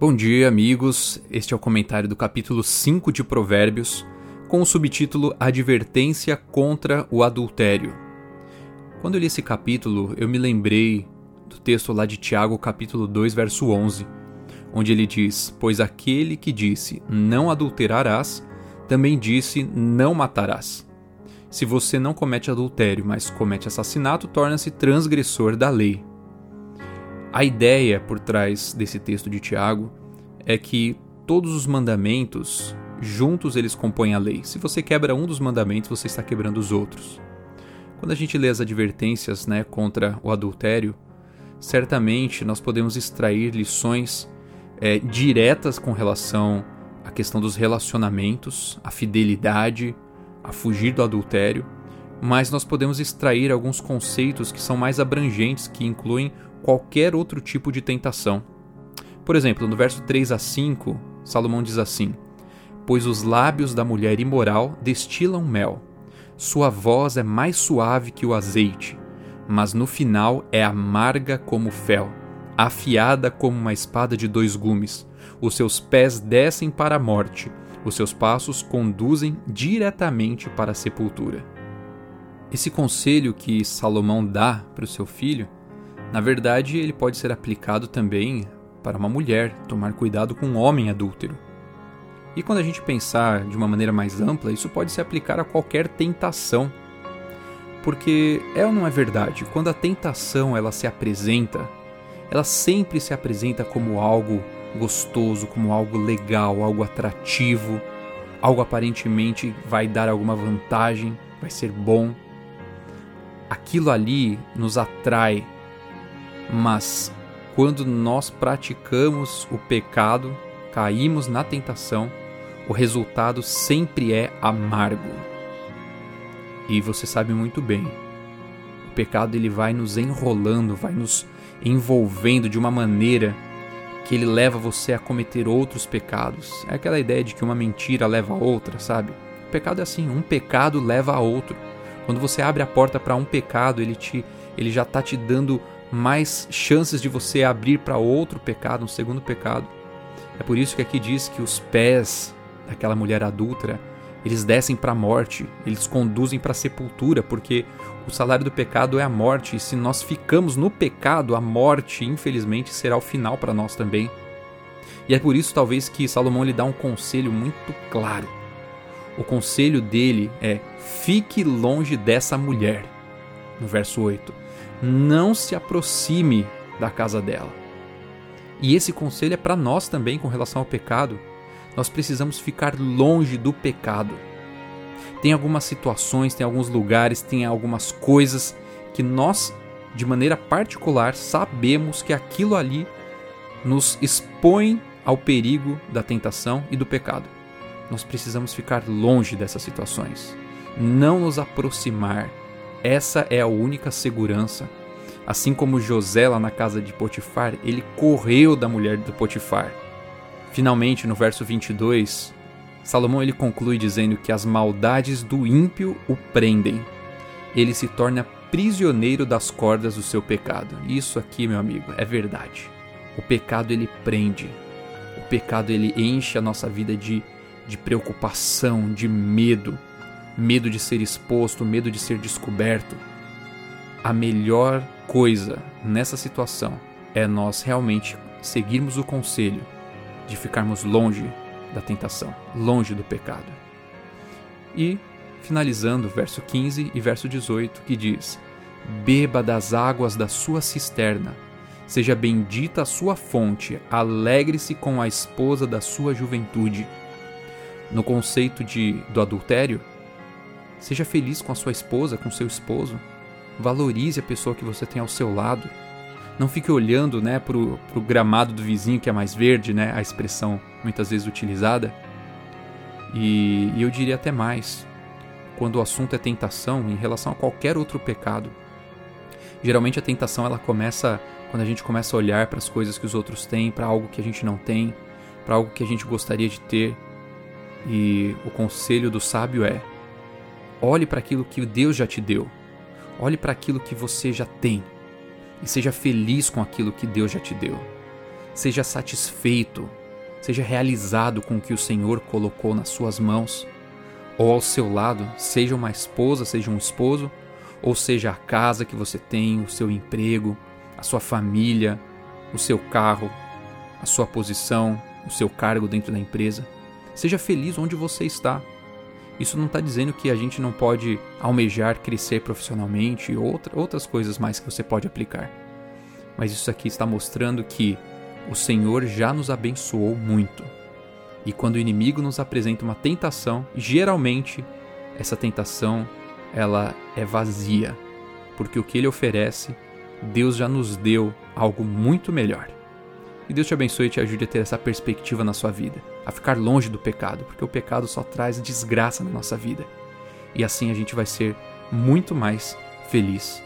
Bom dia, amigos. Este é o comentário do capítulo 5 de Provérbios, com o subtítulo Advertência contra o Adultério. Quando eu li esse capítulo, eu me lembrei do texto lá de Tiago, capítulo 2, verso 11, onde ele diz: Pois aquele que disse não adulterarás, também disse não matarás. Se você não comete adultério, mas comete assassinato, torna-se transgressor da lei. A ideia por trás desse texto de Tiago é que todos os mandamentos, juntos eles compõem a lei. Se você quebra um dos mandamentos, você está quebrando os outros. Quando a gente lê as advertências né, contra o adultério, certamente nós podemos extrair lições é, diretas com relação à questão dos relacionamentos, a fidelidade, a fugir do adultério, mas nós podemos extrair alguns conceitos que são mais abrangentes, que incluem qualquer outro tipo de tentação. Por exemplo, no verso 3 a 5, Salomão diz assim: Pois os lábios da mulher imoral destilam mel, sua voz é mais suave que o azeite, mas no final é amarga como fel, afiada como uma espada de dois gumes. Os seus pés descem para a morte, os seus passos conduzem diretamente para a sepultura. Esse conselho que Salomão dá para o seu filho na verdade, ele pode ser aplicado também para uma mulher, tomar cuidado com um homem adúltero. E quando a gente pensar de uma maneira mais ampla, isso pode se aplicar a qualquer tentação. Porque é ou não é verdade, quando a tentação ela se apresenta, ela sempre se apresenta como algo gostoso, como algo legal, algo atrativo, algo aparentemente vai dar alguma vantagem, vai ser bom. Aquilo ali nos atrai mas quando nós praticamos o pecado, caímos na tentação, o resultado sempre é amargo. E você sabe muito bem, o pecado ele vai nos enrolando, vai nos envolvendo de uma maneira que ele leva você a cometer outros pecados. É aquela ideia de que uma mentira leva a outra, sabe? O pecado é assim, um pecado leva a outro. Quando você abre a porta para um pecado, ele te ele já está te dando mais chances de você abrir para outro pecado, um segundo pecado. É por isso que aqui diz que os pés daquela mulher adúltera, eles descem para a morte, eles conduzem para a sepultura, porque o salário do pecado é a morte, e se nós ficamos no pecado, a morte, infelizmente, será o final para nós também. E é por isso talvez que Salomão lhe dá um conselho muito claro. O conselho dele é: fique longe dessa mulher. No verso 8 não se aproxime da casa dela. E esse conselho é para nós também com relação ao pecado. Nós precisamos ficar longe do pecado. Tem algumas situações, tem alguns lugares, tem algumas coisas que nós, de maneira particular, sabemos que aquilo ali nos expõe ao perigo da tentação e do pecado. Nós precisamos ficar longe dessas situações, não nos aproximar essa é a única segurança. Assim como José lá na casa de Potifar, ele correu da mulher de Potifar. Finalmente, no verso 22, Salomão ele conclui dizendo que as maldades do ímpio o prendem. Ele se torna prisioneiro das cordas do seu pecado. Isso aqui, meu amigo, é verdade. O pecado ele prende. O pecado ele enche a nossa vida de, de preocupação, de medo medo de ser exposto, medo de ser descoberto. A melhor coisa nessa situação é nós realmente seguirmos o conselho de ficarmos longe da tentação, longe do pecado. E finalizando verso 15 e verso 18, que diz: Beba das águas da sua cisterna, seja bendita a sua fonte, alegre-se com a esposa da sua juventude. No conceito de, do adultério, Seja feliz com a sua esposa, com seu esposo. Valorize a pessoa que você tem ao seu lado. Não fique olhando né, para o gramado do vizinho que é mais verde, né, a expressão muitas vezes utilizada. E, e eu diria até mais, quando o assunto é tentação em relação a qualquer outro pecado. Geralmente a tentação ela começa quando a gente começa a olhar para as coisas que os outros têm, para algo que a gente não tem, para algo que a gente gostaria de ter. E o conselho do sábio é: olhe para aquilo que Deus já te deu. Olhe para aquilo que você já tem e seja feliz com aquilo que Deus já te deu. Seja satisfeito, seja realizado com o que o Senhor colocou nas suas mãos ou ao seu lado, seja uma esposa, seja um esposo, ou seja a casa que você tem, o seu emprego, a sua família, o seu carro, a sua posição, o seu cargo dentro da empresa. Seja feliz onde você está. Isso não está dizendo que a gente não pode almejar crescer profissionalmente e outra, outras coisas mais que você pode aplicar. Mas isso aqui está mostrando que o Senhor já nos abençoou muito. E quando o inimigo nos apresenta uma tentação, geralmente essa tentação ela é vazia, porque o que ele oferece, Deus já nos deu algo muito melhor. E Deus te abençoe e te ajude a ter essa perspectiva na sua vida, a ficar longe do pecado, porque o pecado só traz desgraça na nossa vida. E assim a gente vai ser muito mais feliz.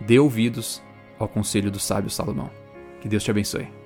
Dê ouvidos ao conselho do sábio Salomão. Que Deus te abençoe.